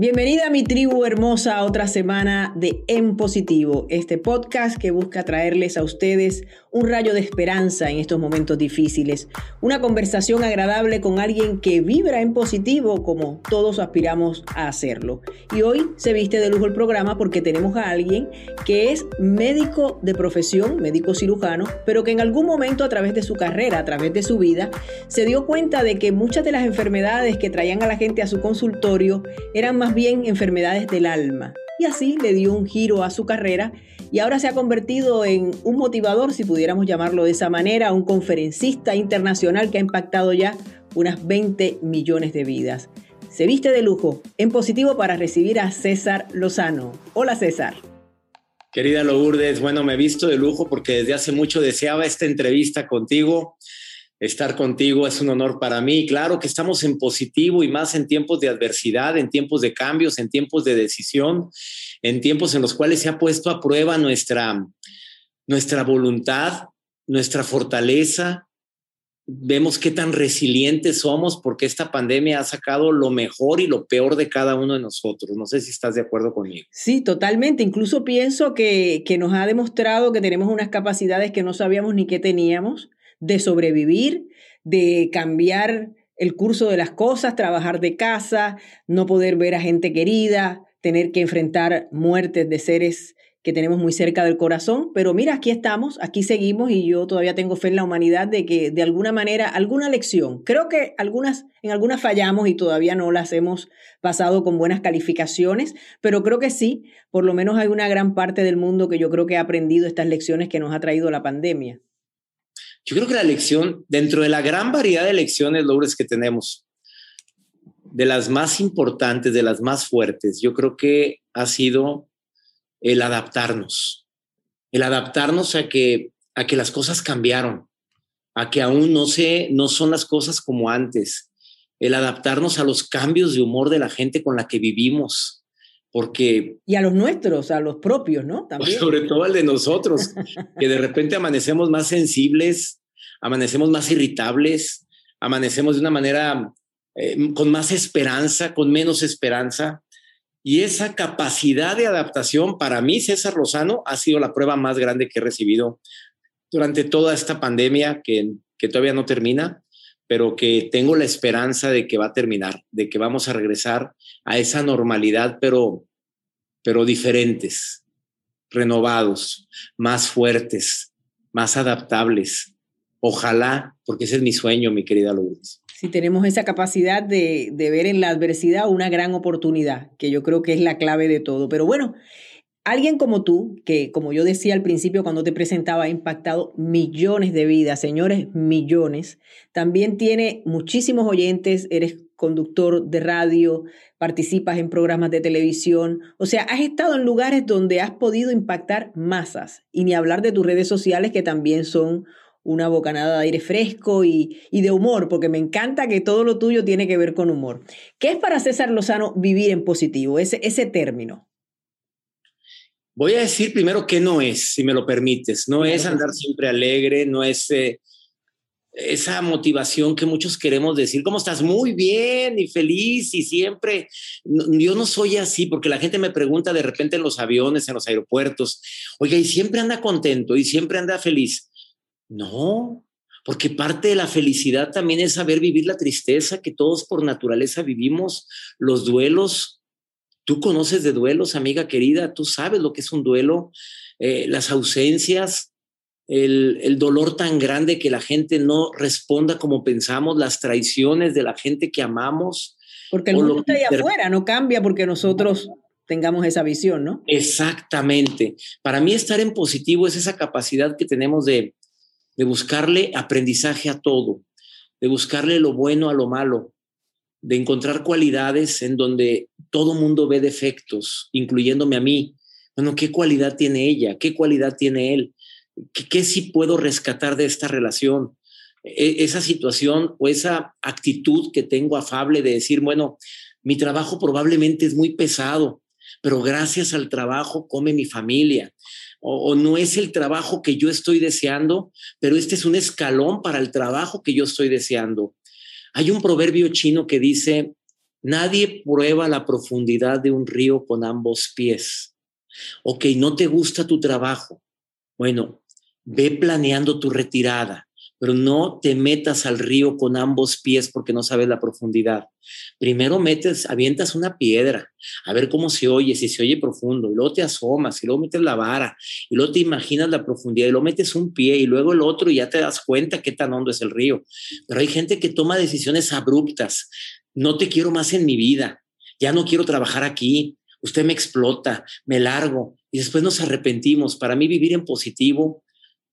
Bienvenida a mi tribu hermosa a otra semana de En Positivo, este podcast que busca traerles a ustedes un rayo de esperanza en estos momentos difíciles, una conversación agradable con alguien que vibra en positivo como todos aspiramos a hacerlo. Y hoy se viste de lujo el programa porque tenemos a alguien que es médico de profesión, médico cirujano, pero que en algún momento a través de su carrera, a través de su vida, se dio cuenta de que muchas de las enfermedades que traían a la gente a su consultorio eran más bien enfermedades del alma. Y así le dio un giro a su carrera y ahora se ha convertido en un motivador, si pudiéramos llamarlo de esa manera, un conferencista internacional que ha impactado ya unas 20 millones de vidas. Se viste de lujo en positivo para recibir a César Lozano. Hola César. Querida Lourdes, bueno, me he visto de lujo porque desde hace mucho deseaba esta entrevista contigo estar contigo es un honor para mí. Claro que estamos en positivo y más en tiempos de adversidad, en tiempos de cambios, en tiempos de decisión, en tiempos en los cuales se ha puesto a prueba nuestra, nuestra voluntad, nuestra fortaleza. Vemos qué tan resilientes somos porque esta pandemia ha sacado lo mejor y lo peor de cada uno de nosotros. No sé si estás de acuerdo conmigo. Sí, totalmente. Incluso pienso que, que nos ha demostrado que tenemos unas capacidades que no sabíamos ni que teníamos de sobrevivir, de cambiar el curso de las cosas, trabajar de casa, no poder ver a gente querida, tener que enfrentar muertes de seres que tenemos muy cerca del corazón, pero mira, aquí estamos, aquí seguimos y yo todavía tengo fe en la humanidad de que de alguna manera, alguna lección, creo que algunas, en algunas fallamos y todavía no las hemos pasado con buenas calificaciones, pero creo que sí, por lo menos hay una gran parte del mundo que yo creo que ha aprendido estas lecciones que nos ha traído la pandemia. Yo creo que la elección, dentro de la gran variedad de elecciones, Lourdes, que tenemos, de las más importantes, de las más fuertes, yo creo que ha sido el adaptarnos. El adaptarnos a que, a que las cosas cambiaron, a que aún no, sé, no son las cosas como antes. El adaptarnos a los cambios de humor de la gente con la que vivimos porque... Y a los nuestros, a los propios, ¿no? También. Sobre todo al de nosotros, que de repente amanecemos más sensibles, amanecemos más irritables, amanecemos de una manera eh, con más esperanza, con menos esperanza. Y esa capacidad de adaptación para mí, César Lozano, ha sido la prueba más grande que he recibido durante toda esta pandemia que, que todavía no termina, pero que tengo la esperanza de que va a terminar, de que vamos a regresar a esa normalidad, pero, pero diferentes, renovados, más fuertes, más adaptables. Ojalá, porque ese es mi sueño, mi querida Lourdes. Si tenemos esa capacidad de, de ver en la adversidad una gran oportunidad, que yo creo que es la clave de todo. Pero bueno, Alguien como tú, que como yo decía al principio cuando te presentaba, ha impactado millones de vidas, señores, millones, también tiene muchísimos oyentes, eres conductor de radio, participas en programas de televisión, o sea, has estado en lugares donde has podido impactar masas, y ni hablar de tus redes sociales que también son una bocanada de aire fresco y, de humor, porque me encanta que todo lo tuyo tiene que ver con humor. ¿Qué es para César Lozano vivir en positivo, ese, ese término? Voy a decir primero qué no es, si me lo permites. No es andar siempre alegre, no es eh, esa motivación que muchos queremos decir, ¿cómo estás? Muy bien y feliz y siempre. yo no soy así porque la gente me pregunta de repente en los aviones, en los aeropuertos, oiga, y siempre anda contento y siempre anda feliz. No, porque parte de la felicidad también es saber vivir la tristeza que todos por naturaleza vivimos, los duelos, Tú conoces de duelos, amiga querida, tú sabes lo que es un duelo, eh, las ausencias, el, dolor tan grande que la gente no responda como pensamos, las traiciones de la gente que amamos. Porque el mundo está ahí afuera, no cambia porque nosotros tengamos esa visión, ¿no? Exactamente. Para mí estar en positivo es esa capacidad que tenemos de, de buscarle aprendizaje a todo, de buscarle lo bueno a lo malo, de encontrar cualidades en donde todo mundo ve defectos, incluyéndome a mí. Bueno, ¿qué cualidad tiene ella? ¿Qué cualidad tiene él? ¿Qué, sí puedo rescatar de esta relación? E, esa situación o esa actitud que tengo afable de decir, bueno, mi trabajo probablemente es muy pesado, pero gracias al trabajo come mi familia. o, no es el trabajo que yo estoy deseando, pero este es un escalón para el trabajo que yo estoy deseando. Hay un proverbio chino que dice, Nadie prueba la profundidad de un río con ambos pies. Ok, no te gusta tu trabajo. Bueno, ve planeando tu retirada pero no te metas al río con ambos pies porque no sabes la profundidad. Primero metes, avientas una piedra, a ver cómo se oye, si se oye profundo, y luego te asomas, y luego metes la vara, y luego te imaginas la profundidad, y luego metes un pie, y luego el otro, y ya te das cuenta qué tan hondo es el río. Pero hay gente que toma decisiones abruptas. No te quiero más en mi vida, ya no quiero trabajar aquí, usted me explota, me largo, y después nos arrepentimos. Para mí vivir en positivo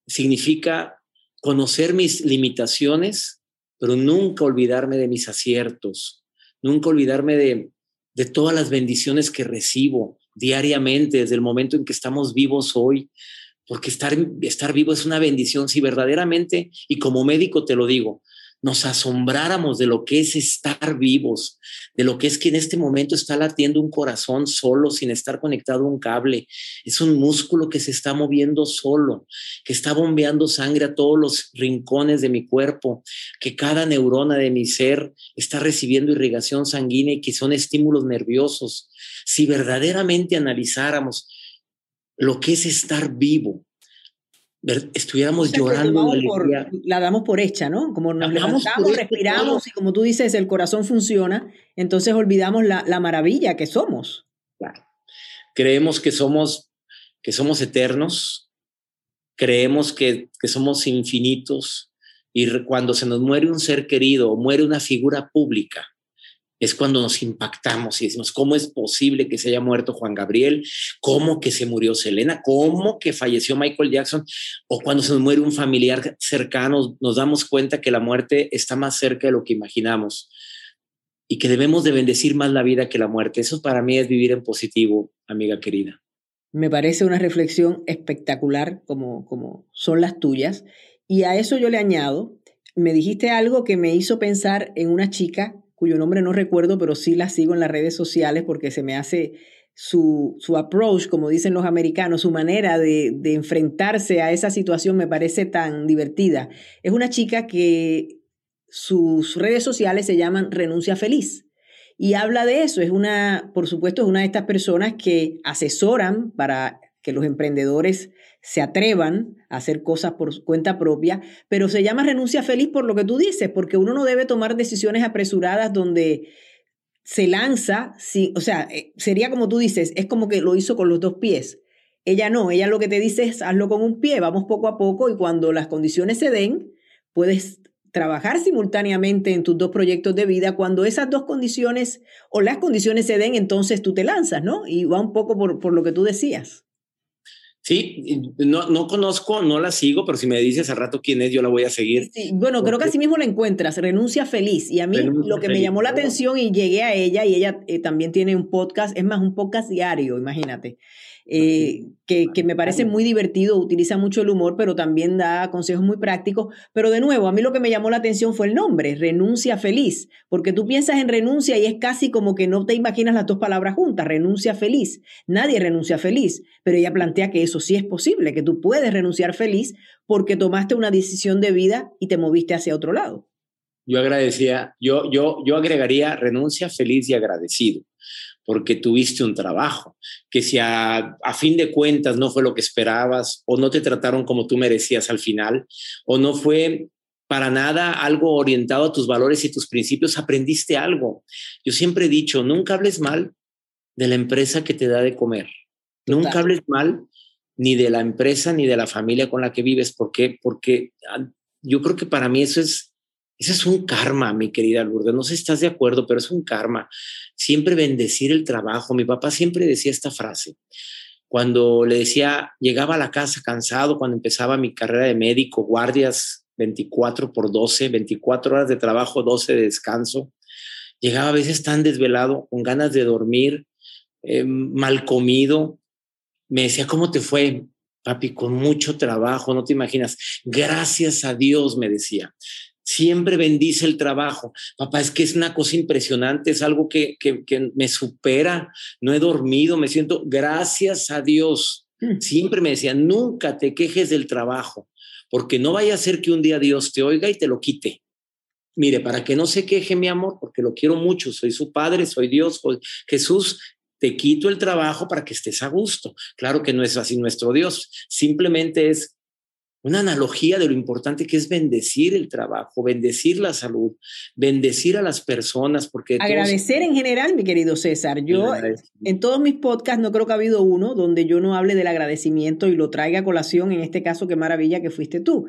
significa conocer mis limitaciones, pero nunca olvidarme de mis aciertos, nunca olvidarme de, de todas las bendiciones que recibo diariamente desde el momento en que estamos vivos hoy, porque estar, estar vivo es una bendición, si verdaderamente, y como médico te lo digo, nos asombráramos de lo que es estar vivos, de lo que es que en este momento está latiendo un corazón solo, sin estar conectado a un cable. Es un músculo que se está moviendo solo, que está bombeando sangre a todos los rincones de mi cuerpo, que cada neurona de mi ser está recibiendo irrigación sanguínea y que son estímulos nerviosos. Si verdaderamente analizáramos lo que es estar vivo, estuviéramos llorando. la damos por hecha, ¿no? Como nos levantamos, respiramos y como tú dices, el corazón funciona, entonces olvidamos la, la maravilla que somos. Claro. Creemos que somos, que somos eternos, creemos que, que somos infinitos y cuando se nos muere un ser querido o muere una figura pública, es cuando nos impactamos y decimos, ¿cómo es posible que se haya muerto Juan Gabriel? ¿Cómo que se murió Selena? ¿Cómo que falleció Michael Jackson? O cuando se muere un familiar cercano, nos damos cuenta que la muerte está más cerca de lo que imaginamos y que debemos de bendecir más la vida que la muerte. Eso para mí es vivir en positivo, amiga querida. Me parece una reflexión espectacular como, como son las tuyas. Y a eso yo le añado, me dijiste algo que me hizo pensar en una chica cuyo nombre no recuerdo, pero sí la sigo en las redes sociales porque se me hace su, su approach, como dicen los americanos, su manera de, de enfrentarse a esa situación me parece tan divertida. Es una chica que sus redes sociales se llaman Renuncia Feliz. Y habla de eso, es una, por supuesto, es una de estas personas que asesoran para que los emprendedores se atrevan a hacer cosas por cuenta propia, pero se llama renuncia feliz por lo que tú dices, porque uno no debe tomar decisiones apresuradas donde se lanza, o sea, eh, sería como tú dices, es como que lo hizo con los dos pies. Ella no, ella lo que te dice es hazlo con un pie, vamos poco a poco y cuando las condiciones se den, puedes trabajar simultáneamente en tus dos proyectos de vida. Cuando esas dos condiciones o las condiciones se den, entonces tú te lanzas, ¿no? Y va un poco por, por lo que tú decías. Sí, no, no conozco, no la sigo, pero si me dices al rato quién es, yo la voy a seguir. Sí, bueno, creo que así mismo la encuentras, Renuncia Feliz. Y a mí lo que me llamó la atención y llegué a ella, y ella eh, también tiene un podcast, es más, un podcast diario, imagínate. Eh, que, que, me parece muy divertido, utiliza mucho el humor, pero también da consejos muy prácticos. Pero de nuevo, a mí lo que me llamó la atención fue el nombre, renuncia feliz, porque tú piensas en renuncia y es casi como que no te imaginas las dos palabras juntas, renuncia feliz. Nadie renuncia feliz, pero ella plantea que eso sí es posible, que tú puedes renunciar feliz porque tomaste una decisión de vida y te moviste hacia otro lado. Yo agradecía, yo, yo, yo agregaría renuncia feliz y agradecido porque tuviste un trabajo, que si a, fin de cuentas no fue lo que esperabas o no te trataron como tú merecías al final o no fue para nada algo orientado a tus valores y tus principios, aprendiste algo. Yo siempre he dicho, nunca hables mal de la empresa que te da de comer. Nunca hables mal ni de la empresa ni de la familia con la que vives. ¿Por qué? Porque ah, yo creo que para mí eso es ese es un karma, mi querida Lourdes. No sé si estás de acuerdo, pero es un karma. Siempre bendecir el trabajo. Mi papá siempre decía esta frase. Cuando le decía, llegaba a la casa cansado, cuando empezaba mi carrera de médico, guardias 24 por 12, 24 horas de trabajo, 12 de descanso. Llegaba a veces tan desvelado, con ganas de dormir, eh, mal comido. Me decía, ¿cómo te fue? Papi, con mucho trabajo, no te imaginas. Gracias a Dios, me decía siempre bendice el trabajo. Papá, es que es una cosa impresionante, es algo que, me supera, no he dormido, me siento, gracias a Dios. Mm. Siempre me decía, nunca te quejes del trabajo, porque no vaya a ser que un día Dios te oiga y te lo quite. mire, para que no se queje mi amor, porque lo quiero mucho, soy su padre, soy Dios, soy Jesús, te quito el trabajo para que estés a gusto. Claro que no es así nuestro Dios, simplemente es una analogía de lo importante que es bendecir el trabajo, bendecir la salud, bendecir a las personas, porque... Agradecer en general, mi querido César. Yo en todos mis podcasts no creo que ha habido uno donde yo no hable del agradecimiento y lo traiga a colación, en este caso, qué maravilla que fuiste tú,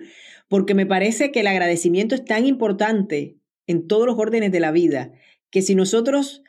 porque me parece que el agradecimiento es tan importante en todos los órdenes de la vida, que si nosotros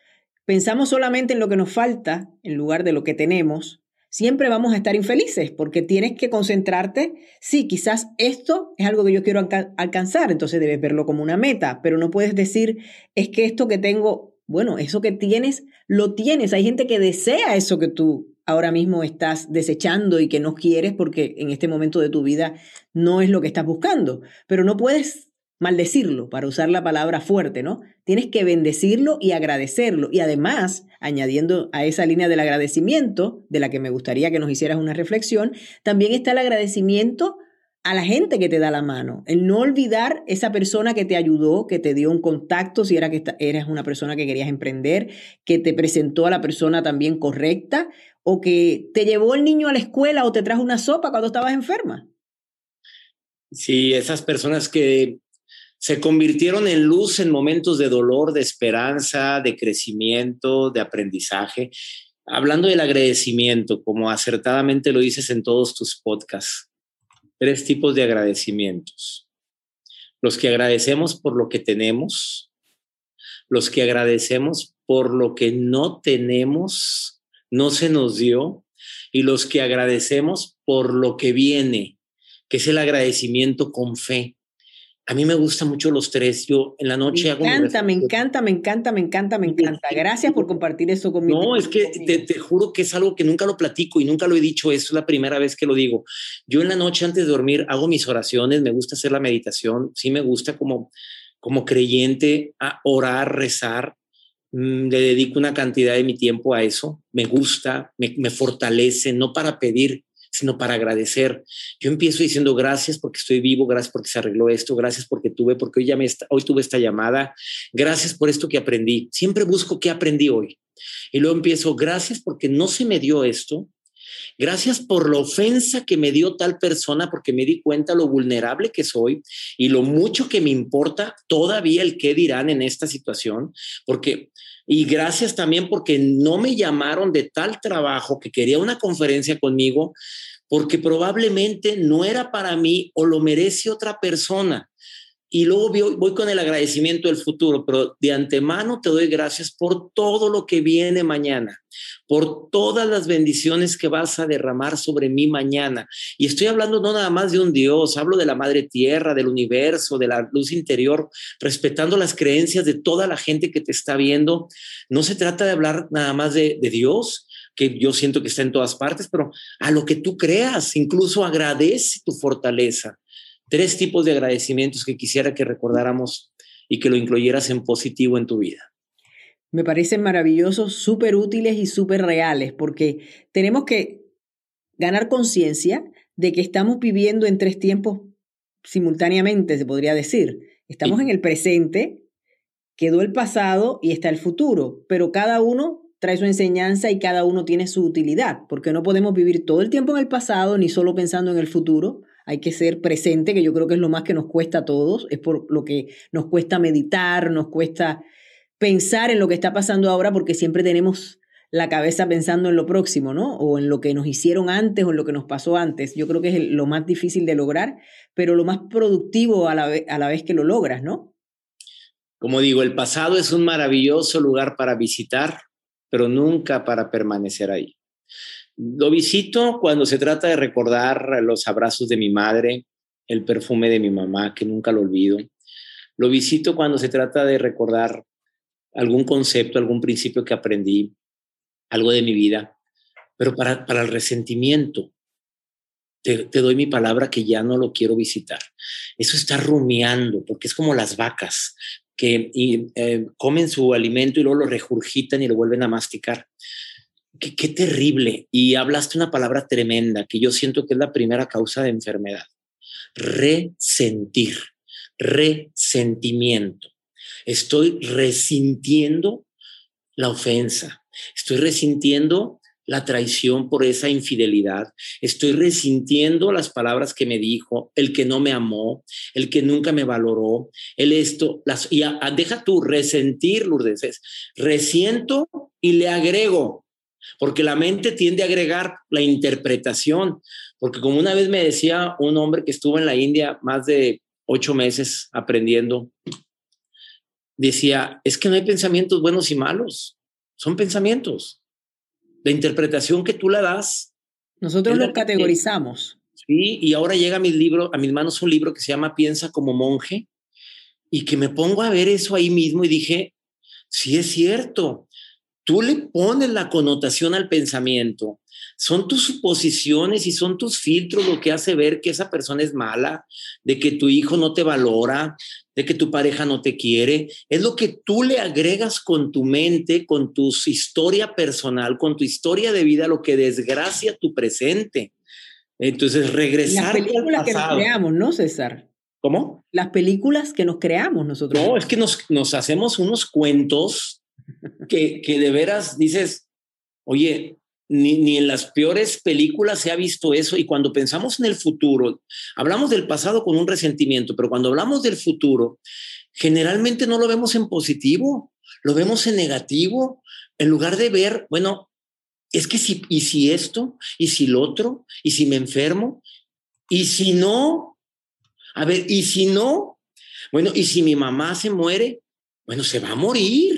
pensamos solamente en lo que nos falta en lugar de lo que tenemos, siempre vamos a estar infelices porque tienes que concentrarte. Sí, quizás esto es algo que yo quiero alcanzar, entonces debes verlo como una meta, pero no puedes decir, es que esto que tengo, bueno, eso que tienes, lo tienes. Hay gente que desea eso que tú ahora mismo estás desechando y que no quieres porque en este momento de tu vida no es lo que estás buscando, pero no puedes maldecirlo, para usar la palabra fuerte, ¿no? Tienes que bendecirlo y agradecerlo. Y además, añadiendo a esa línea del agradecimiento, de la que me gustaría que nos hicieras una reflexión, también está el agradecimiento a la gente que te da la mano, el no olvidar esa persona que te ayudó, que te dio un contacto, si era que eres una persona que querías emprender, que te presentó a la persona también correcta, o que te llevó el niño a la escuela o te trajo una sopa cuando estabas enferma. Sí, esas personas que se convirtieron en luz en momentos de dolor, de esperanza, de crecimiento, de aprendizaje. Hablando del agradecimiento, como acertadamente lo dices en todos tus podcasts, tres tipos de agradecimientos. Los que agradecemos por lo que tenemos, los que agradecemos por lo que no tenemos, no se nos dio, y los que agradecemos por lo que viene, que es el agradecimiento con fe a mí me gustan mucho los tres. Yo en la noche me hago. Encanta, me encanta, me encanta, me encanta, me encanta. Gracias por compartir eso conmigo. No, es que te, te, juro que es algo que nunca lo platico y nunca lo he dicho. Es la primera vez que lo digo. Yo en la noche antes de dormir hago mis oraciones, me gusta hacer la meditación. Sí, me gusta como, como creyente a orar, rezar. Mm, le dedico una cantidad de mi tiempo a eso. Me gusta, me, me fortalece, no para pedir, sino para agradecer. Yo empiezo diciendo gracias porque estoy vivo, gracias porque se arregló esto, gracias porque tuve, porque hoy, ya hoy tuve esta llamada, gracias por esto que aprendí. Siempre busco qué aprendí hoy. Y luego empiezo, gracias porque no se me dio esto, Gracias por la ofensa que me dio tal persona porque me di cuenta lo vulnerable que soy y lo mucho que me importa todavía el qué dirán en esta situación, porque y gracias también porque no me llamaron de tal trabajo que quería una conferencia conmigo porque probablemente no era para mí o lo merece otra persona. Y luego voy, con el agradecimiento del futuro, pero de antemano te doy gracias por todo lo que viene mañana, por todas las bendiciones que vas a derramar sobre mí mañana. Y estoy hablando no nada más de un Dios, hablo de la Madre Tierra, del universo, de la luz interior, respetando las creencias de toda la gente que te está viendo. No se trata de hablar nada más de, de Dios, que yo siento que está en todas partes, pero a lo que tú creas, incluso agradece tu fortaleza tres tipos de agradecimientos que quisiera que recordáramos y que lo incluyeras en positivo en tu vida. Me parecen maravillosos, súper útiles y súper reales, porque tenemos que ganar conciencia de que estamos viviendo en tres tiempos simultáneamente, se podría decir. Estamos en el presente, quedó el pasado y está el futuro, pero cada uno trae su enseñanza y cada uno tiene su utilidad, porque no podemos vivir todo el tiempo en el pasado ni solo pensando en el futuro, hay que ser presente, que yo creo que es lo más que nos cuesta a todos, es por lo que nos cuesta meditar, nos cuesta pensar en lo que está pasando ahora, porque siempre tenemos la cabeza pensando en lo próximo, ¿no? O en lo que nos hicieron antes o en lo que nos pasó antes. Yo creo que es lo más difícil de lograr, pero lo más productivo a la, vez que lo logras, ¿no? Como digo, el pasado es un maravilloso lugar para visitar, pero nunca para permanecer ahí. Lo visito cuando se trata de recordar los abrazos de mi madre, el perfume de mi mamá, que nunca lo olvido. Lo visito cuando se trata de recordar algún concepto, algún principio que aprendí, algo de mi vida. Pero para, el resentimiento, te, doy mi palabra que ya no lo quiero visitar. Eso está rumiando, porque es como las vacas que eh, comen su alimento y luego lo regurgitan y lo vuelven a masticar qué, terrible. Y hablaste una palabra tremenda que yo siento que es la primera causa de enfermedad. Resentir. resentimiento. Estoy resintiendo la ofensa. Estoy resintiendo la traición por esa infidelidad. Estoy resintiendo las palabras que me dijo, el que no me amó, el que nunca me valoró, el esto, las, y deja tú resentir, Lourdes, resiento y le agrego, porque la mente tiende a agregar la interpretación, porque como una vez me decía un hombre que estuvo en la India más de ocho meses aprendiendo, decía, es que no hay pensamientos buenos y malos, son pensamientos la interpretación que tú la das. Nosotros los categorizamos. Sí, y ahora llega a mis libros, a mis manos un libro que se llama Piensa como monje y que me pongo a ver eso ahí mismo y dije, sí es cierto, tú le pones la connotación al pensamiento, son tus suposiciones y son tus filtros lo que hace ver que esa persona es mala, de que tu hijo no te valora, de que tu pareja no te quiere. Es lo que tú le agregas con tu mente, con tu historia personal, con tu historia de vida, lo que desgracia tu presente. Entonces, regresar. Las películas que nos creamos, ¿no, César? ¿Cómo? Las películas que nos creamos nosotros. No, es que nos, nos hacemos unos cuentos que, que de veras dices, oye, ni, ni, en las peores películas se ha visto eso. Y cuando pensamos en el futuro, hablamos del pasado con un resentimiento, pero cuando hablamos del futuro, generalmente no lo vemos en positivo, lo vemos en negativo, en lugar de ver, bueno, es que si, y si esto, y si lo otro, y si me enfermo, y si no, a ver, y si no, bueno, y si mi mamá se muere, bueno, se va a morir.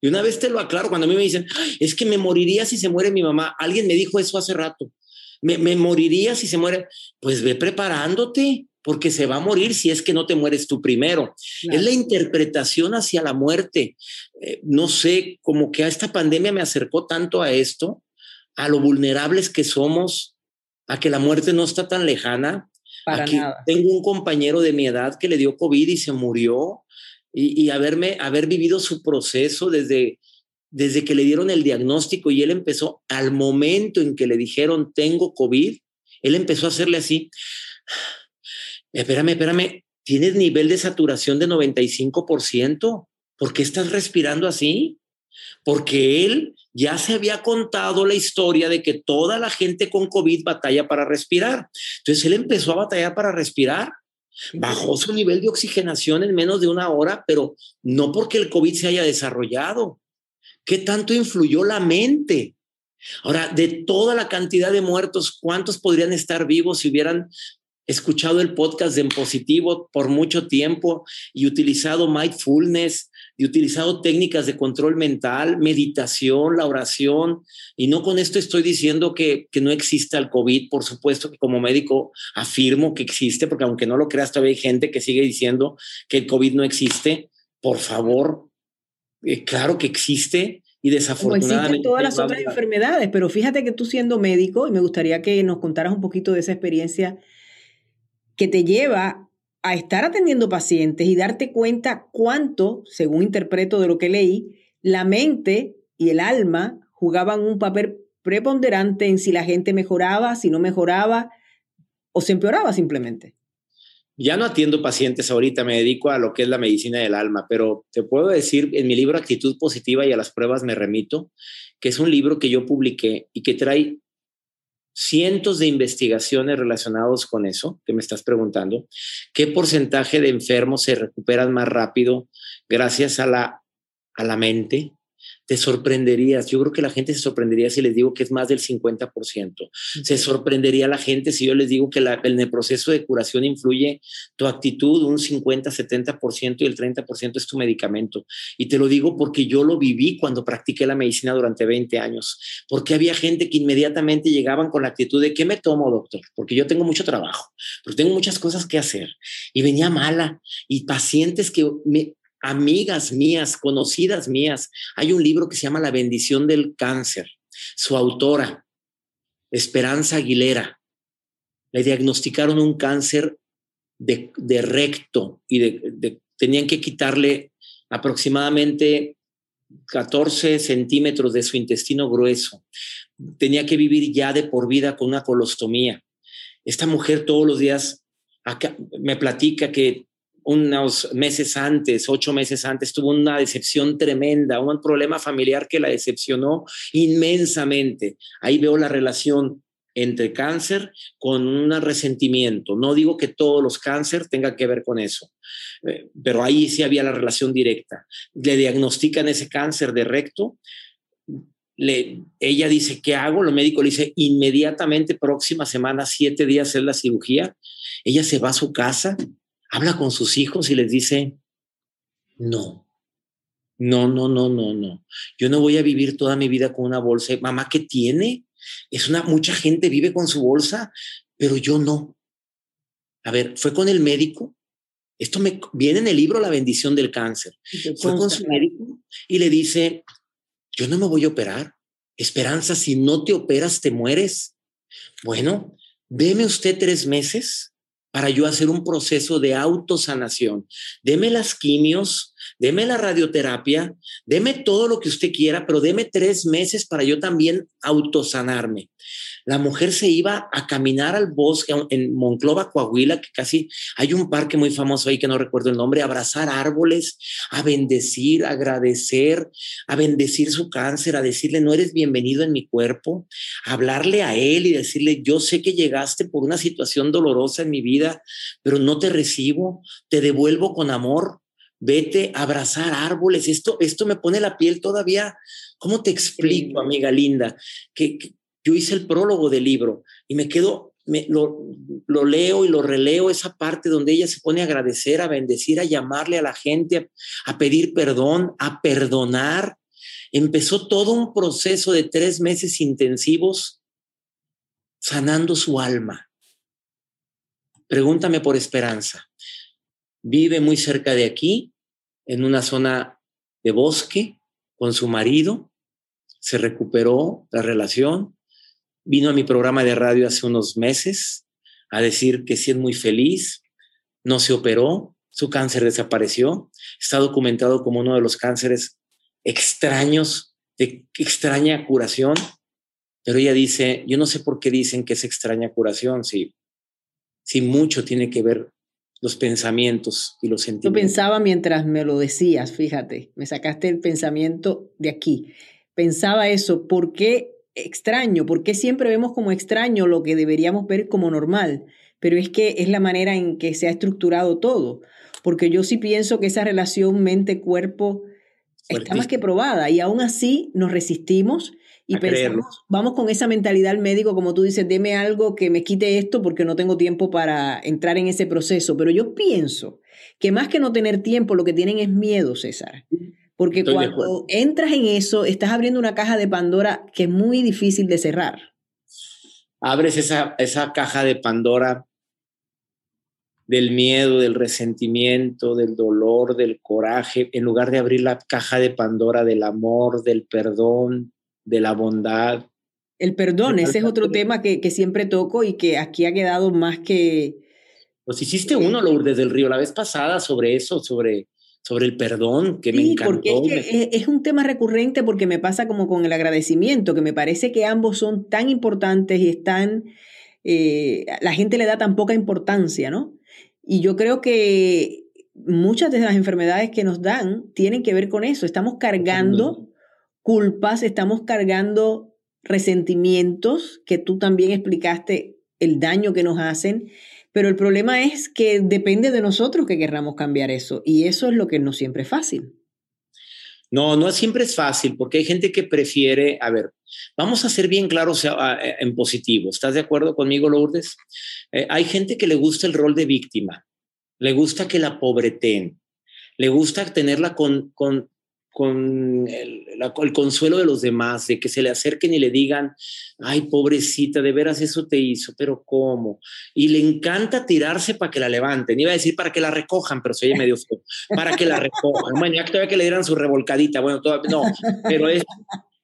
Y una vez te lo aclaro, cuando a mí me dicen, es que me moriría si se muere mi mamá. Alguien me dijo eso hace rato. Me, me moriría si se muere. Pues ve preparándote, porque se va a morir si es que no te mueres tú primero. Es la interpretación hacia la muerte. Eh, no sé, como que a esta pandemia me acercó tanto a esto, a lo vulnerables que somos, a que la muerte no está tan lejana. Para nada. Tengo un compañero de mi edad que le dio COVID y se murió y, haberme, haber vivido su proceso desde, desde que le dieron el diagnóstico y él empezó, al momento en que le dijeron tengo COVID, él empezó a hacerle así, espérame, espérame, tienes nivel de saturación de 95%, ¿por qué estás respirando así? Porque él ya se había contado la historia de que toda la gente con COVID batalla para respirar. Entonces él empezó a batallar para respirar Bajó su nivel de oxigenación en menos de una hora, pero no porque el COVID se haya desarrollado. ¿Qué tanto influyó la mente? Ahora, de toda la cantidad de muertos, ¿cuántos podrían estar vivos si hubieran escuchado el podcast En Positivo por mucho tiempo y utilizado mindfulness, y utilizado técnicas de control mental, meditación, la oración, y no con esto estoy diciendo que, que no exista el COVID, por supuesto que como médico afirmo que existe, porque aunque no lo creas, todavía hay gente que sigue diciendo que el COVID no existe, por favor, eh, claro que existe, y desafortunadamente. todas las otras enfermedades, pero fíjate que tú siendo médico, y me gustaría que nos contaras un poquito de esa experiencia que te lleva a estar atendiendo pacientes y darte cuenta cuánto, según interpreto de lo que leí, la mente y el alma jugaban un papel preponderante en si la gente mejoraba, si no mejoraba o se empeoraba simplemente. Ya no atiendo pacientes ahorita, me dedico a lo que es la medicina del alma, pero te puedo decir, en mi libro Actitud Positiva y a las pruebas me remito, que es un libro que yo publiqué y que trae cientos de investigaciones relacionadas con eso que me estás preguntando. ¿Qué porcentaje de enfermos se recuperan más rápido gracias a la, a la mente? Te sorprenderías. Yo creo que la gente se sorprendería si les digo que es más del 50%. Se sorprendería la gente si yo les digo que en el proceso de curación influye tu actitud un 50, 70% y el 30% es tu medicamento. Y te lo digo porque yo lo viví cuando practiqué la medicina durante 20 años. Porque había gente que inmediatamente llegaban con la actitud de ¿qué me tomo, doctor? Porque yo tengo mucho trabajo, pero tengo muchas cosas que hacer. Y venía mala. Y pacientes que me, amigas mías, conocidas mías. Hay un libro que se llama La bendición del cáncer. Su autora, Esperanza Aguilera, le diagnosticaron un cáncer de, recto y tenían que quitarle aproximadamente 14 centímetros de su intestino grueso. Tenía que vivir ya de por vida con una colostomía. Esta mujer todos los días me platica que unos meses antes, ocho meses antes, tuvo una decepción tremenda, un problema familiar que la decepcionó inmensamente. Ahí veo la relación entre cáncer con un resentimiento. No digo que todos los cánceres tengan que ver con eso, eh, pero ahí sí había la relación directa. Le diagnostican ese cáncer de recto. Le, ella dice, ¿qué hago? Lo médico le dice, inmediatamente, próxima semana, siete días es la cirugía. Ella se va a su casa, habla con sus hijos y les dice, no, no, no, no, no, no. Yo no voy a vivir toda mi vida con una bolsa. Mamá, ¿qué tiene? Es una, mucha gente vive con su bolsa, pero yo no. A ver, fue con el médico. Esto me viene en el libro La bendición del cáncer. Fue con su médico y le dice, yo no me voy a operar. Esperanza, si no te operas, te mueres. Bueno, deme usted tres meses para yo hacer un proceso de autosanación. Deme las quimios, deme la radioterapia, deme todo lo que usted quiera, pero deme tres meses para yo también autosanarme. La mujer se iba a caminar al bosque en Monclova, Coahuila, que casi hay un parque muy famoso ahí que no recuerdo el nombre, a abrazar árboles, a bendecir, a agradecer, a bendecir su cáncer, a decirle, no eres bienvenido en mi cuerpo, a hablarle a él y decirle, yo sé que llegaste por una situación dolorosa en mi vida, pero no te recibo, te devuelvo con amor, vete a abrazar árboles. Esto, esto me pone la piel todavía. ¿Cómo te explico, amiga linda? Que, yo hice el prólogo del libro y me quedo, me, lo, leo y lo releo, esa parte donde ella se pone a agradecer, a bendecir, a llamarle a la gente, a, pedir perdón, a perdonar. Empezó todo un proceso de tres meses intensivos sanando su alma. Pregúntame por esperanza. Vive muy cerca de aquí, en una zona de bosque, con su marido. Se recuperó la relación, Vino a mi programa de radio hace unos meses a decir que sí es muy feliz, no se operó, su cáncer desapareció, está documentado como uno de los cánceres extraños, de extraña curación, pero ella dice, yo no sé por qué dicen que es extraña curación, si, si mucho tiene que ver los pensamientos y los sentimientos. Yo pensaba mientras me lo decías, fíjate, me sacaste el pensamiento de aquí. Pensaba eso, ¿por qué extraño, porque siempre vemos como extraño lo que deberíamos ver como normal, pero es que es la manera en que se ha estructurado todo, porque yo sí pienso que esa relación mente-cuerpo está más que probada y aún así nos resistimos y pensamos, vamos con esa mentalidad al médico, como tú dices, deme algo que me quite esto porque no tengo tiempo para entrar en ese proceso, pero yo pienso que más que no tener tiempo, lo que tienen es miedo, César. Porque cuando entras en eso, estás abriendo una caja de Pandora que es muy difícil de cerrar. Abres esa, esa caja de Pandora del miedo, del resentimiento, del dolor, del coraje, en lugar de abrir la caja de Pandora del amor, del perdón, de la bondad. El perdón, ese es otro tema que, que siempre toco y que aquí ha quedado más que... Pues hiciste uno, Lourdes del Río, la vez pasada sobre eso, sobre sobre el perdón, que me encantó. Porque es, un tema recurrente porque me pasa como con el agradecimiento, que me parece que ambos son tan importantes y están, eh, la gente le da tan poca importancia, ¿no? Y yo creo que muchas de las enfermedades que nos dan tienen que ver con eso. Estamos cargando culpas, estamos cargando resentimientos que tú también explicaste el daño que nos hacen pero el problema es que depende de nosotros que querramos cambiar eso y eso es lo que no siempre es fácil. No, no siempre es fácil porque hay gente que prefiere, a ver, vamos a ser bien claros eh, en positivo. ¿Estás de acuerdo conmigo, Lourdes? Eh, hay gente que le gusta el rol de víctima, le gusta que la pobreten, le gusta tenerla con, con, con el, el, consuelo de los demás, de que se le acerquen y le digan, ay, pobrecita, de veras eso te hizo, pero ¿cómo? Y le encanta tirarse para que la levanten. Iba a decir para que la recojan, pero soy medio feo. Para que la recojan. Bueno, ya todavía que le dieran su revolcadita. Bueno, todavía, no, pero es,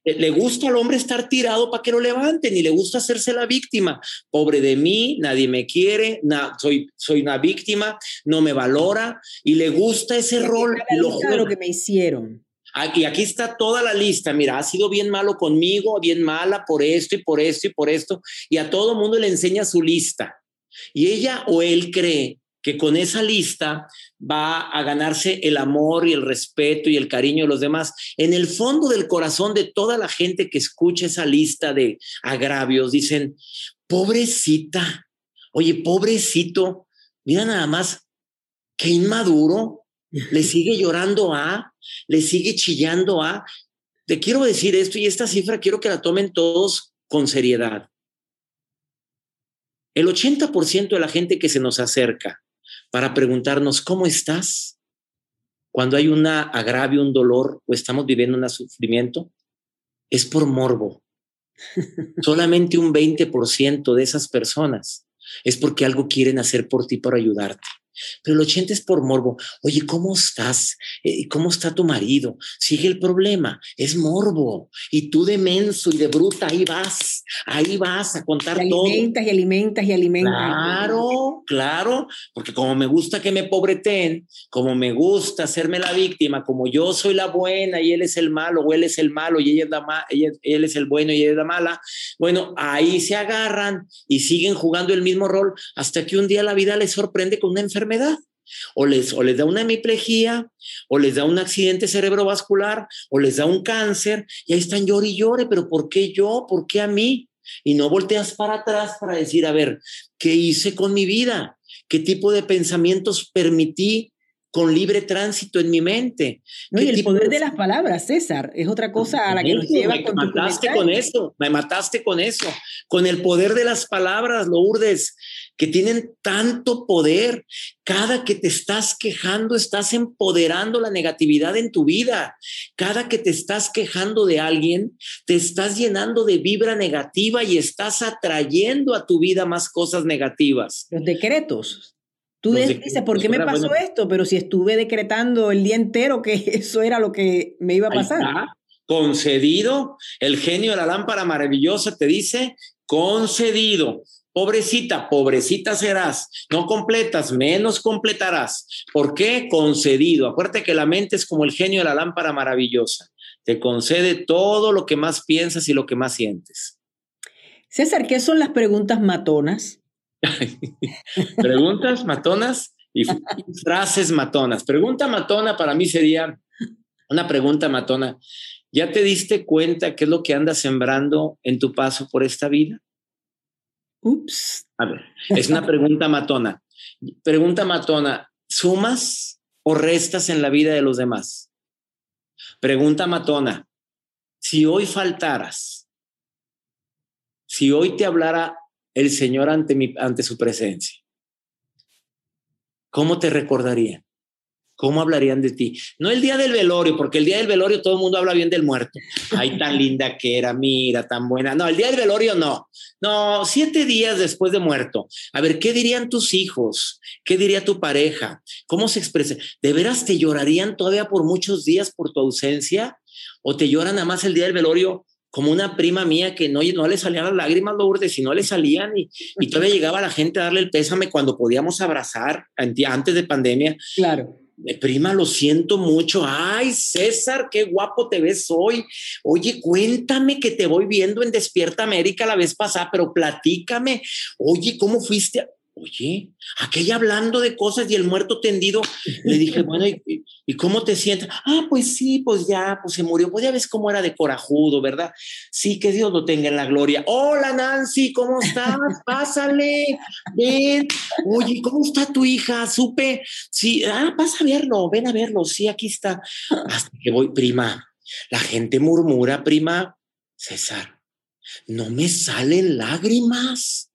le gusta al hombre estar tirado para que lo levanten y le gusta hacerse la víctima. Pobre de mí, nadie me quiere, soy, soy una víctima, no me valora y le gusta ese rol. Lo, lo que me hicieron. Aquí, aquí está toda la lista. Mira, ha sido bien malo conmigo, bien mala por esto y por esto y por esto. Y a todo mundo le enseña su lista. Y ella o él cree que con esa lista va a ganarse el amor y el respeto y el cariño de los demás. En el fondo del corazón de toda la gente que escucha esa lista de agravios, dicen, pobrecita, oye, pobrecito, mira nada más, qué inmaduro, le sigue llorando a, le sigue chillando a. Te quiero decir esto y esta cifra quiero que la tomen todos con seriedad. El 80% de la gente que se nos acerca para preguntarnos, ¿cómo estás? Cuando hay una agravio, un dolor o estamos viviendo un sufrimiento, es por morbo. Solamente un 20% de esas personas es porque algo quieren hacer por ti para ayudarte. Pero el 80 es por morbo. Oye, ¿cómo estás? Eh, ¿Cómo está tu marido? Sigue el problema, es morbo. Y tú de menso y de bruta, ahí vas, ahí vas a contar todo. Alimentas y alimentas y alimentas. Claro, claro, porque como me gusta que me pobreten, como me gusta hacerme la víctima, como yo soy la buena y él es el malo, o él es el malo y ella es la él es el bueno y ella es la mala, bueno, ahí se agarran y siguen jugando el mismo rol hasta que un día la vida les sorprende con una enfermedad enfermedad. O les, o les da una hemiplegia, o les da un accidente cerebrovascular, o les da un cáncer, y ahí están llore y llore, pero ¿por qué yo? ¿Por qué a mí? Y no volteas para atrás para decir, a ver, ¿qué hice con mi vida? ¿Qué tipo de pensamientos permití con libre tránsito en mi mente. No, y el poder de... las palabras, César, es otra cosa a la que nos lleva me mataste con eso, me mataste con eso, con el poder de las palabras, Lourdes, que tienen tanto poder. Cada que te estás quejando, estás empoderando la negatividad en tu vida. Cada que te estás quejando de alguien, te estás llenando de vibra negativa y estás atrayendo a tu vida más cosas negativas. Los decretos Tú dices, ¿por qué me pasó esto? Pero si estuve decretando el día entero que eso era lo que me iba a pasar. concedido, el genio de la lámpara maravillosa te dice, concedido. Pobrecita, pobrecita serás. No completas, menos completarás. ¿Por qué? Concedido. Acuérdate que la mente es como el genio de la lámpara maravillosa. Te concede todo lo que más piensas y lo que más sientes. César, ¿qué son las preguntas matonas? Preguntas matonas y frases matonas. Pregunta matona para mí sería una pregunta matona. ¿Ya te diste cuenta qué es lo que andas sembrando en tu paso por esta vida? Ups. A ver, es una pregunta matona. Pregunta matona, ¿sumas o restas en la vida de los demás? Pregunta matona, si hoy faltaras, si hoy te hablara el Señor ante, mi, ante su presencia? ¿Cómo te recordarían? ¿Cómo hablarían de ti? No el día del velorio, porque el día del velorio todo el mundo habla bien del muerto. Ay, tan linda que era, mira, tan buena. No, el día del velorio no. No, siete días después de muerto. A ver, ¿qué dirían tus hijos? ¿Qué diría tu pareja? ¿Cómo se expresa? ¿De veras te llorarían todavía por muchos días por tu ausencia? ¿O te lloran nada más el día del velorio como una prima mía que no, no le salían las lágrimas, Lourdes, y no le salían, y, y todavía llegaba la gente a darle el pésame cuando podíamos abrazar antes de pandemia. Claro. Eh, prima, lo siento mucho. Ay, César, qué guapo te ves hoy. Oye, cuéntame que te voy viendo en Despierta América la vez pasada, pero platícame. Oye, ¿cómo fuiste? Oye, aquella hablando de cosas y el muerto tendido, le dije, bueno, ¿y, cómo te sientes? Ah, pues sí, pues ya, pues se murió. Pues ya ves cómo era de corajudo, ¿verdad? Sí, que Dios lo tenga en la gloria. Hola, Nancy, ¿cómo estás? Pásale, ven. Oye, ¿cómo está tu hija? Supe. Sí, ah, vas a verlo, ven a verlo. Sí, aquí está. Hasta que voy, prima. La gente murmura, prima. César, no me salen lágrimas.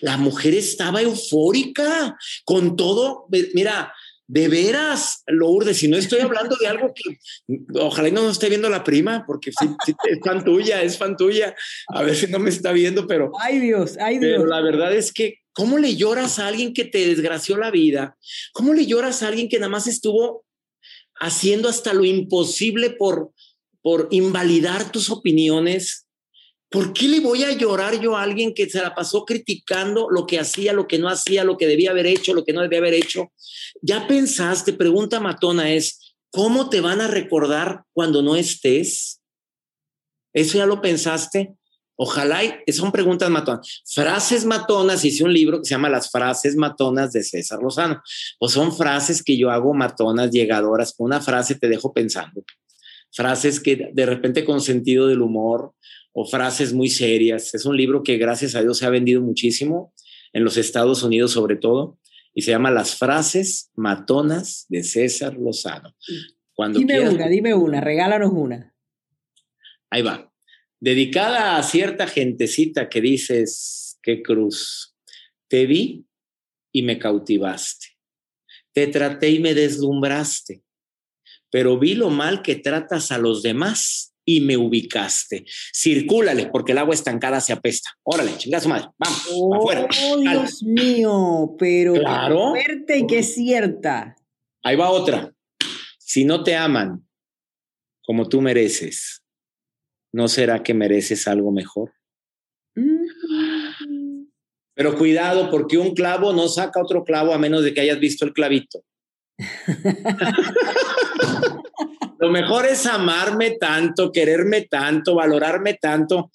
La mujer estaba eufórica con todo. Mira, de veras, Lourdes, si no estoy hablando de algo que ojalá no nos esté viendo la prima, porque es fan tuya, es fan tuya. A ver si no me está viendo, pero. Ay Dios, ay Dios. Pero la verdad es que, ¿cómo le lloras a alguien que te desgració la vida? ¿Cómo le lloras a alguien que nada más estuvo haciendo hasta lo imposible por, por invalidar tus opiniones? ¿Por qué le voy a llorar yo a alguien que se la pasó criticando lo que hacía, lo que no hacía, lo que debía haber hecho, lo que no debía haber hecho? Ya pensaste, pregunta matona es, ¿cómo te van a recordar cuando no estés? ¿Eso ya lo pensaste? Ojalá, son preguntas matonas. Frases matonas, hice un libro que se llama Las frases matonas de César Lozano. Pues son frases que yo hago matonas, llegadoras. Con una frase te dejo pensando. Frases que de repente con sentido del humor o frases muy serias. Es un libro que gracias a Dios se ha vendido muchísimo en los Estados Unidos sobre todo y se llama Las frases matonas de César Lozano. Cuando dime una, dime una, regálanos una. Ahí va dedicada a cierta gentecita que dices, qué cruz, te vi y me cautivaste, te traté y me deslumbraste, pero vi lo mal que tratas a los demás y me ubicaste. Circúlale, porque el agua estancada se apesta. Órale, chingada su madre. Vamos, oh, afuera. Dios mío, pero claro. qué fuerte y qué cierta. Ahí va otra. Si no te aman como tú mereces, ¿no será que mereces algo mejor? Mm. Pero cuidado, porque un clavo no saca otro clavo a menos de que hayas visto el clavito. lo mejor es amarme tanto, quererme tanto, valorarme tanto,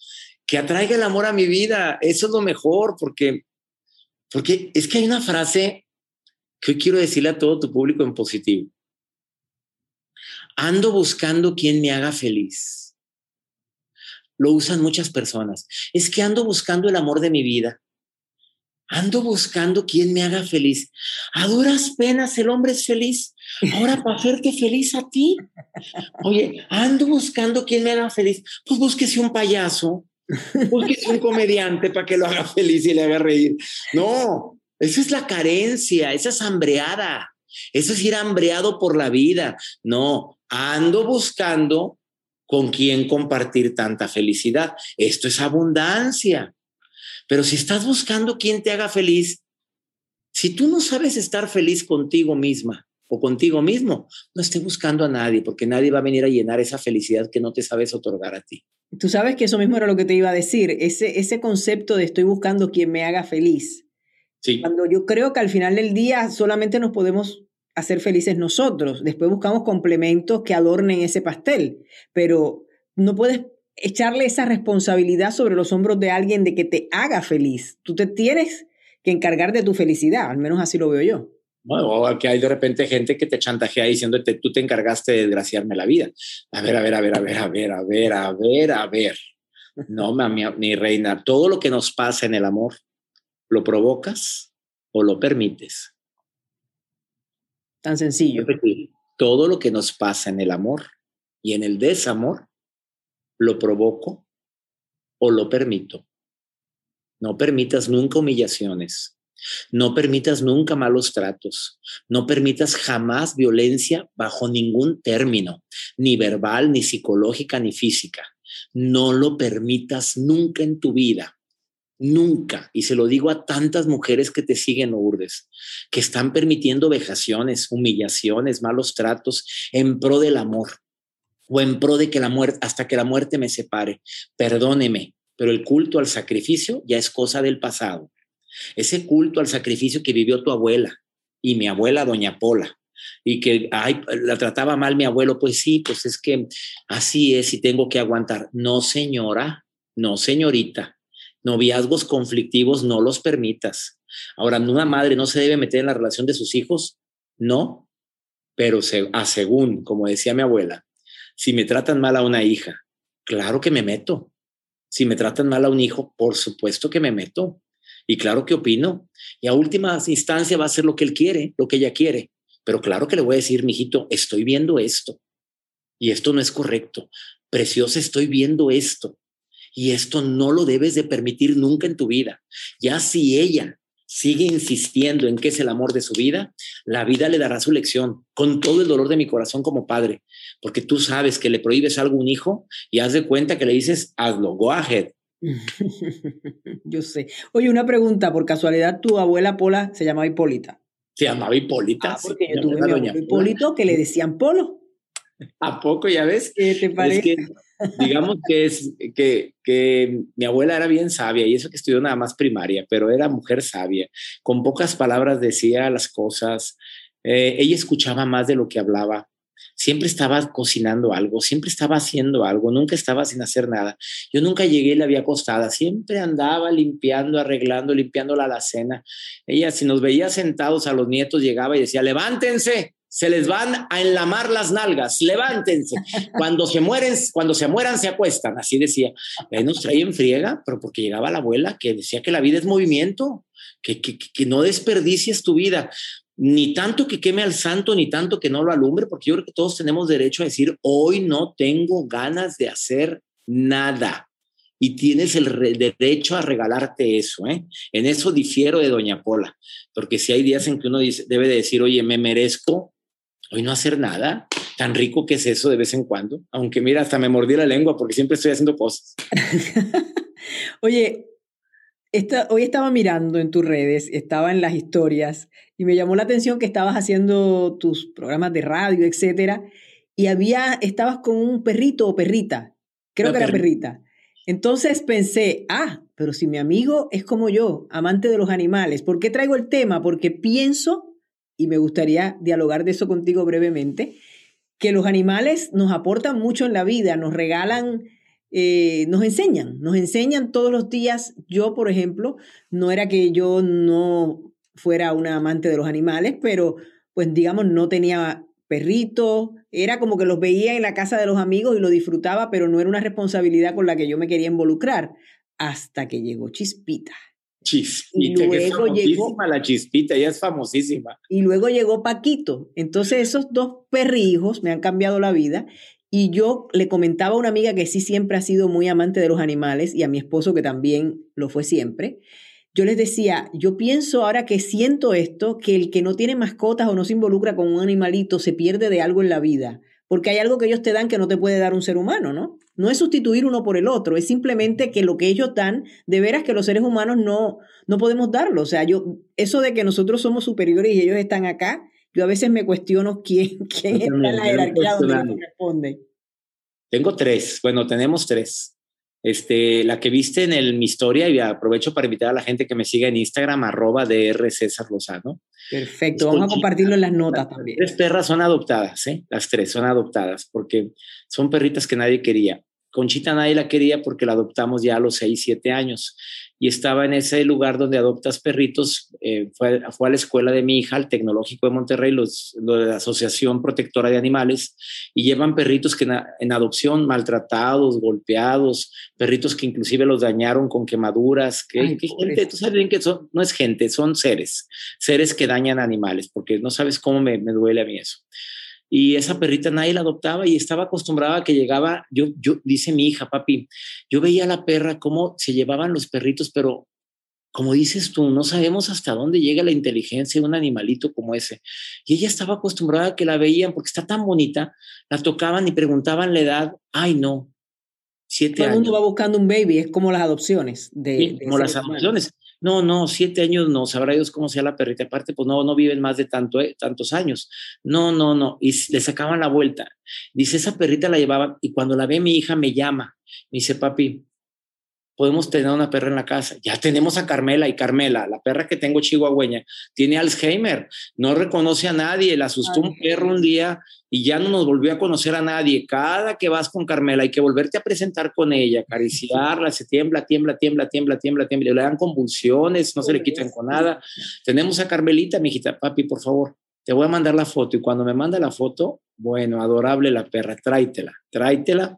que atraiga el amor a mi vida. Eso es lo mejor, porque, porque es que hay una frase que hoy quiero decirle a todo tu público en positivo. Ando buscando quien me haga feliz lo usan muchas personas. Es que ando buscando el amor de mi vida. Ando buscando quien me haga feliz. A duras penas el hombre es feliz. Ahora para hacerte feliz a ti. Oye, ando buscando quien me haga feliz. Pues búsquese un payaso. Búsquese un comediante para que lo haga feliz y le haga reír. No, esa es la carencia, esa es hambreada. Eso es ir hambreado por la vida. No, ando buscando con quién compartir tanta felicidad. Esto es abundancia. Pero si estás buscando quien te haga feliz, si tú no sabes estar feliz contigo misma o contigo mismo, no esté buscando a nadie, porque nadie va a venir a llenar esa felicidad que no te sabes otorgar a ti. Tú sabes que eso mismo era lo que te iba a decir, ese, ese concepto de estoy buscando quien me haga feliz. Sí. Cuando yo creo que al final del día solamente nos podemos hacer felices nosotros. Después buscamos complementos que adornen ese pastel, pero no puedes echarle esa responsabilidad sobre los hombros de alguien de que te haga feliz. Tú te tienes que encargar de tu felicidad, al menos así lo veo yo. Bueno, aquí hay de repente gente que te chantajea diciéndote, tú te encargaste de desgraciarme la vida. A ver, a ver, a ver, a ver, a ver, a ver, a ver, a ver. No, mi, mi reina, todo lo que nos pasa en el amor, ¿lo provocas o lo permites? Tan sencillo. Todo lo que nos pasa en el amor y en el desamor, lo provoco o lo permito. No permitas nunca humillaciones. No permitas nunca malos tratos. No permitas jamás violencia bajo ningún término, ni verbal, ni psicológica, ni física. No lo permitas nunca en tu vida. Nunca, y se lo digo a tantas mujeres que te siguen, Urdes, que están permitiendo vejaciones, humillaciones, malos tratos en pro del amor o en pro de que la muerte, hasta que la muerte me separe. Perdóneme, pero el culto al sacrificio ya es cosa del pasado. Ese culto al sacrificio que vivió tu abuela y mi abuela, doña Pola, y que ay, la trataba mal mi abuelo, pues sí, pues es que así es y tengo que aguantar. No, señora, no, señorita noviazgos conflictivos no los permitas. Ahora, una madre no se debe meter en la relación de sus hijos, no, pero a según, como decía mi abuela, si me tratan mal a una hija, claro que me meto. Si me tratan mal a un hijo, por supuesto que me meto. Y claro que opino. Y a última instancia va a ser lo que él quiere, lo que ella quiere. Pero claro que le voy a decir, mijito, estoy viendo esto. Y esto no es correcto. Preciosa, estoy viendo esto. Y esto no lo debes de permitir nunca en tu vida. Ya si ella sigue insistiendo en que es el amor de su vida, la vida le dará su lección con todo el dolor de mi corazón como padre, porque tú sabes que le prohíbes algo a un hijo y haz de cuenta que le dices, hazlo, go ahead. yo sé. Oye, una pregunta, por casualidad, tu abuela Pola se llamaba Hipólita. Se llamaba Hipólita. Ah, porque yo tuve mi Hipólito que le decían Polo. ¿A poco ya ves? ¿Qué te parece? Digamos que es que, que, mi abuela era bien sabia y eso que estudió nada más primaria, pero era mujer sabia. Con pocas palabras decía las cosas. Eh, ella escuchaba más de lo que hablaba. siempre estaba cocinando algo, siempre estaba haciendo algo, nunca estaba sin hacer nada. Yo nunca llegué y la había acostada, siempre andaba limpiando, arreglando, limpiando la alacena. Ella, si nos veía sentados a los nietos, llegaba y decía, levántense, se les van a enlamar las nalgas, levántense. Cuando se mueren, cuando se mueran, se acuestan. Así decía. Ahí nos traía en friega, pero porque llegaba la abuela que decía que la vida es movimiento, que, que, que no desperdicies tu vida ni tanto que queme al santo, ni tanto que no lo alumbre, porque yo creo que todos tenemos derecho a decir, hoy no tengo ganas de hacer nada. Y tienes el derecho a regalarte eso. ¿eh? En eso difiero de Doña Pola, porque si hay días en que uno debe de decir, oye, me merezco hoy no hacer nada. Tan rico que es eso de vez en cuando. Aunque mira, hasta me mordí la lengua porque siempre estoy haciendo cosas. oye, hoy estaba mirando en tus redes, estaba en las historias y me llamó la atención que estabas haciendo tus programas de radio, etcétera, y había, estabas con un perrito o perrita, creo que era perrita. Entonces pensé, ah, pero si mi amigo es como yo, amante de los animales, ¿por qué traigo el tema? Porque pienso, y me gustaría dialogar de eso contigo brevemente, que los animales nos aportan mucho en la vida, nos regalan eh, nos enseñan, nos enseñan todos los días. Yo, por ejemplo, no era que yo no fuera una amante de los animales, pero pues digamos, no tenía perrito, era como que los veía en la casa de los amigos y lo disfrutaba, pero no era una responsabilidad con la que yo me quería involucrar, hasta que llegó Chispita. Chispita, y luego que es llegó, la Chispita, ella es famosísima. Y luego llegó Paquito. Entonces esos dos perrijos me han cambiado la vida y yo le comentaba a una amiga que sí siempre ha sido muy amante de los animales y a mi esposo que también lo fue siempre. Yo les decía, yo pienso ahora que siento esto, que el que no tiene mascotas o no se involucra con un animalito se pierde de algo en la vida, porque hay algo que ellos te dan que no te puede dar un ser humano, ¿no? No es sustituir uno por el otro, es simplemente que lo que ellos dan, de veras que los seres humanos no, no podemos darlo. O sea, yo, eso de que nosotros somos superiores y ellos están acá, yo a veces me cuestiono quién, quién está en la jerarquía donde corresponde. Tengo tres, bueno, tenemos tres. Este, la que viste en el, mi historia, y aprovecho para invitar a la gente que me siga en Instagram, arroba DR César Lozano. Perfecto, vamos a compartirlo en las notas también. Las tres perras son adoptadas, ¿eh? Las tres son adoptadas, porque son perritas que nadie quería. Conchita nadie la quería porque la adoptamos ya a los 6, 7 años y estaba en ese lugar donde adoptas perritos. Eh, fue, fue, a la escuela de mi hija, al Tecnológico de Monterrey, los, de la Asociación Protectora de Animales, y llevan perritos que en, adopción maltratados, golpeados, perritos que inclusive los dañaron con quemaduras. Que, gente, tú sabes bien que son, no es gente, son seres, seres que dañan animales, porque no sabes cómo me, me duele a mí eso y esa perrita nadie la adoptaba y estaba acostumbrada a que llegaba, yo, yo, dice mi hija, papi, yo veía a la perra cómo se llevaban los perritos, pero como dices tú, no sabemos hasta dónde llega la inteligencia de un animalito como ese. Y ella estaba acostumbrada a que la veían porque está tan bonita, la tocaban y preguntaban la edad, ay no, siete Todo el mundo va buscando un baby, es como las adopciones. De, como las adopciones. No, no, siete años no, sabrá Dios cómo sea la perrita. Aparte, pues no, no viven más de tanto, eh, tantos años. No, no, no. Y le sacaban la vuelta. Dice, esa perrita la llevaba y cuando la ve mi hija me llama. Me dice, papi, podemos tener una perra en la casa. Ya tenemos a Carmela y Carmela, la perra que tengo chihuahueña, tiene Alzheimer, no reconoce a nadie, le asustó un perro un día y ya no nos volvió a conocer a nadie. Cada que vas con Carmela hay que volverte a presentar con ella, acariciarla, se tiembla, tiembla, tiembla, tiembla, tiembla, tiembla, le dan convulsiones, no se le quitan con nada. Tenemos a Carmelita, mi hijita, papi, por favor, te voy a mandar la foto y cuando me manda la foto, bueno, adorable la perra, tráitela, tráitela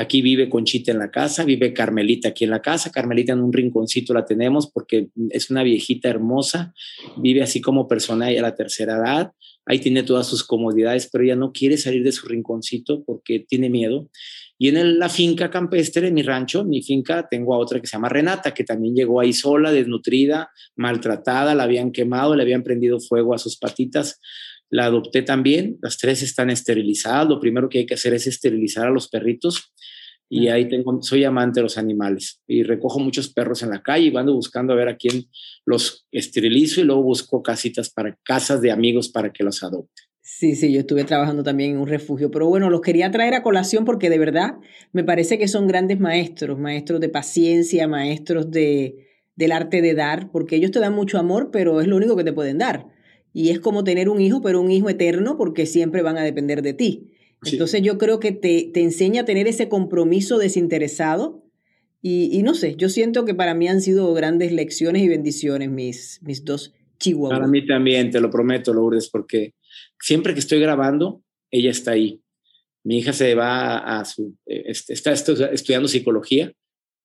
Aquí vive Conchita en la casa, vive Carmelita aquí en la casa. Carmelita en un rinconcito la tenemos porque es una viejita hermosa, vive así como persona a la tercera edad. Ahí tiene todas sus comodidades, pero ella no quiere salir de su rinconcito porque tiene miedo. Y en la finca campestre, en mi rancho, mi finca, tengo a otra que se llama Renata, que también llegó ahí sola, desnutrida, maltratada, la habían quemado, le habían prendido fuego a sus patitas. La adopté también, las tres están esterilizadas. Lo primero que hay que hacer es esterilizar a los perritos y ahí tengo, soy amante de los animales y recojo muchos perros en la calle y ando buscando a ver a quién los esterilizo y luego busco casitas para casas de amigos para que los adopte. Sí, sí, yo estuve trabajando también en un refugio, pero bueno, los quería traer a colación porque de verdad me parece que son grandes maestros, maestros de paciencia, maestros de, del arte de dar, porque ellos te dan mucho amor, pero es lo único que te pueden dar. Y es como tener un hijo, pero un hijo eterno porque siempre van a depender de ti. Entonces yo creo que te, te, enseña a tener ese compromiso desinteresado y, no sé, yo siento que para mí han sido grandes lecciones y bendiciones mis, mis dos chihuahuas. Para mí también, te lo prometo, Lourdes, porque siempre que estoy grabando, ella está ahí. Mi hija se va a su, eh, este, está estudiando psicología.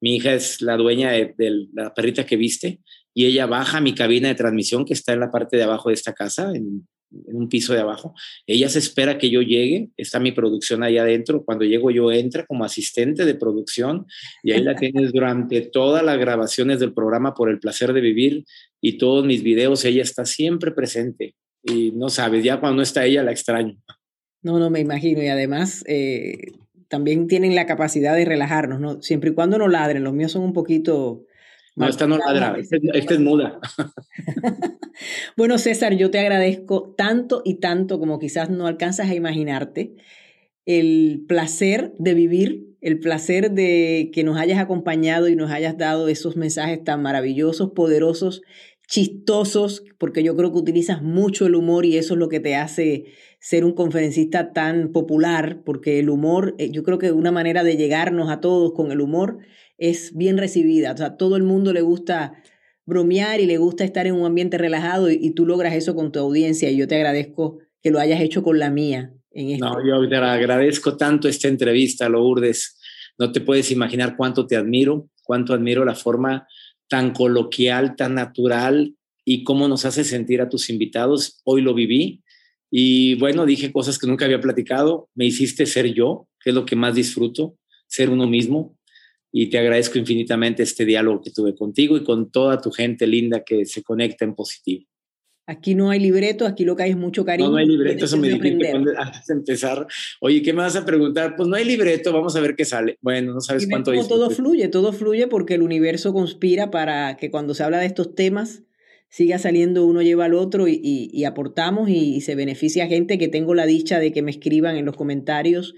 Mi hija es la dueña de, la perrita que viste y ella baja a mi cabina de transmisión que está en la parte de abajo de esta casa, en en un piso de abajo. Ella se espera que yo llegue, está mi producción ahí adentro. Cuando llego yo entra como asistente de producción y ahí la tienes durante todas las grabaciones del programa por el placer de vivir y todos mis videos. Ella está siempre presente y no sabes, ya cuando no está ella la extraño. No, no me imagino y además eh, también tienen la capacidad de relajarnos, ¿no? Siempre y cuando no ladren, los míos son un poquito no, esta no ladra, esta, es muda. bueno, César, yo te agradezco tanto y tanto como quizás no alcanzas a imaginarte el placer de vivir, el placer de que nos hayas acompañado y nos hayas dado esos mensajes tan maravillosos, poderosos, chistosos, porque yo creo que utilizas mucho el humor y eso es lo que te hace ser un conferencista tan popular, porque el humor, eh, yo creo que una manera de llegarnos a todos con el humor es bien recibida. O sea, todo el mundo le gusta bromear y le gusta estar en un ambiente relajado y, tú logras eso con tu audiencia y yo te agradezco que lo hayas hecho con la mía. En. No, yo te agradezco tanto esta entrevista, Lourdes. No te puedes imaginar cuánto te admiro, cuánto admiro la forma tan coloquial, tan natural y cómo nos hace sentir a tus invitados. Hoy lo viví y bueno, dije cosas que nunca había platicado. Me hiciste ser yo, que es lo que más disfruto, ser uno mismo y te agradezco infinitamente este diálogo que tuve contigo y con toda tu gente linda que se conecta en positivo. Aquí no hay libreto, aquí lo que hay es mucho cariño. No, no hay libreto, eso me dijiste antes de empezar. Oye, ¿qué me vas a preguntar? Pues no hay libreto, vamos a ver qué sale. Bueno, no sabes cuánto dice. Todo fluye, todo fluye porque el universo conspira para que cuando se habla de estos temas siga saliendo uno lleva al otro y, aportamos y, y, se beneficia a gente que tengo la dicha de que me escriban en los comentarios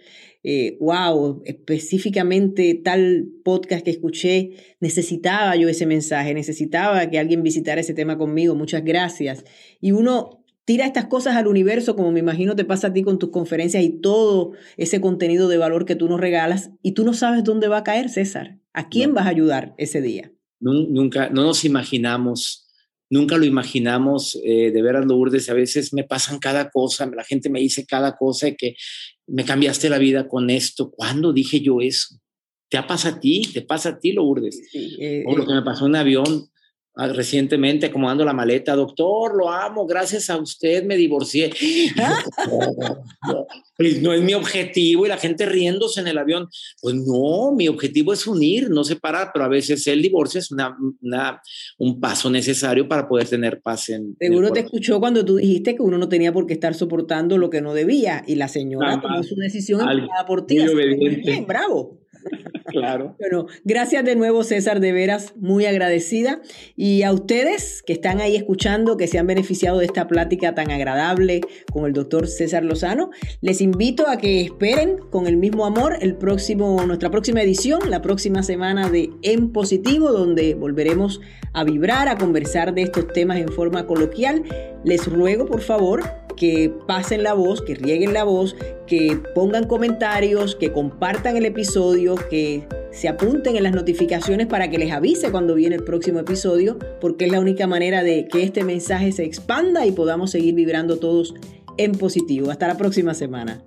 wow, eh, específicamente tal podcast que escuché, necesitaba yo ese mensaje, necesitaba que alguien visitara ese tema conmigo, muchas gracias. Y uno tira estas cosas al universo, como me imagino te pasa a ti con tus conferencias y todo ese contenido de valor que tú nos regalas, y tú no sabes dónde va a caer, César. ¿A quién vas a ayudar ese día? Nunca, no nos imaginamos nunca lo imaginamos, eh, de veras Lourdes, a veces me pasan cada cosa, la gente me dice cada cosa que me cambiaste la vida con esto. ¿Cuándo dije yo eso? ¿Te pasa a ti? ¿Te pasa a ti, Lourdes? Sí, eh, o lo eh. que me pasó en avión recientemente acomodando la maleta, doctor, lo amo, gracias a usted me divorcié. Pues, no es mi objetivo y la gente riéndose en el avión. Pues no, mi objetivo es unir, no separar, pero a veces el divorcio es una, un paso necesario para poder tener paz en. Seguro te escuchó cuando tú dijiste que uno no tenía por qué estar soportando lo que no debía y la señora tomó su decisión por ti. Bien, bravo. Claro. Bueno, gracias de nuevo, César, de veras, muy agradecida. Y a ustedes que están ahí escuchando, que se han beneficiado de esta plática tan agradable con el doctor César Lozano, les invito a que esperen con el mismo amor el próximo, nuestra próxima edición, la próxima semana de En Positivo, donde volveremos a vibrar, a conversar de estos temas en forma coloquial. Les ruego, por favor, que pasen la voz, que rieguen la voz, que pongan comentarios, que compartan el episodio, que se apunten en las notificaciones para que les avise cuando viene el próximo episodio, porque es la única manera de que este mensaje se expanda y podamos seguir vibrando todos en positivo. Hasta la próxima semana.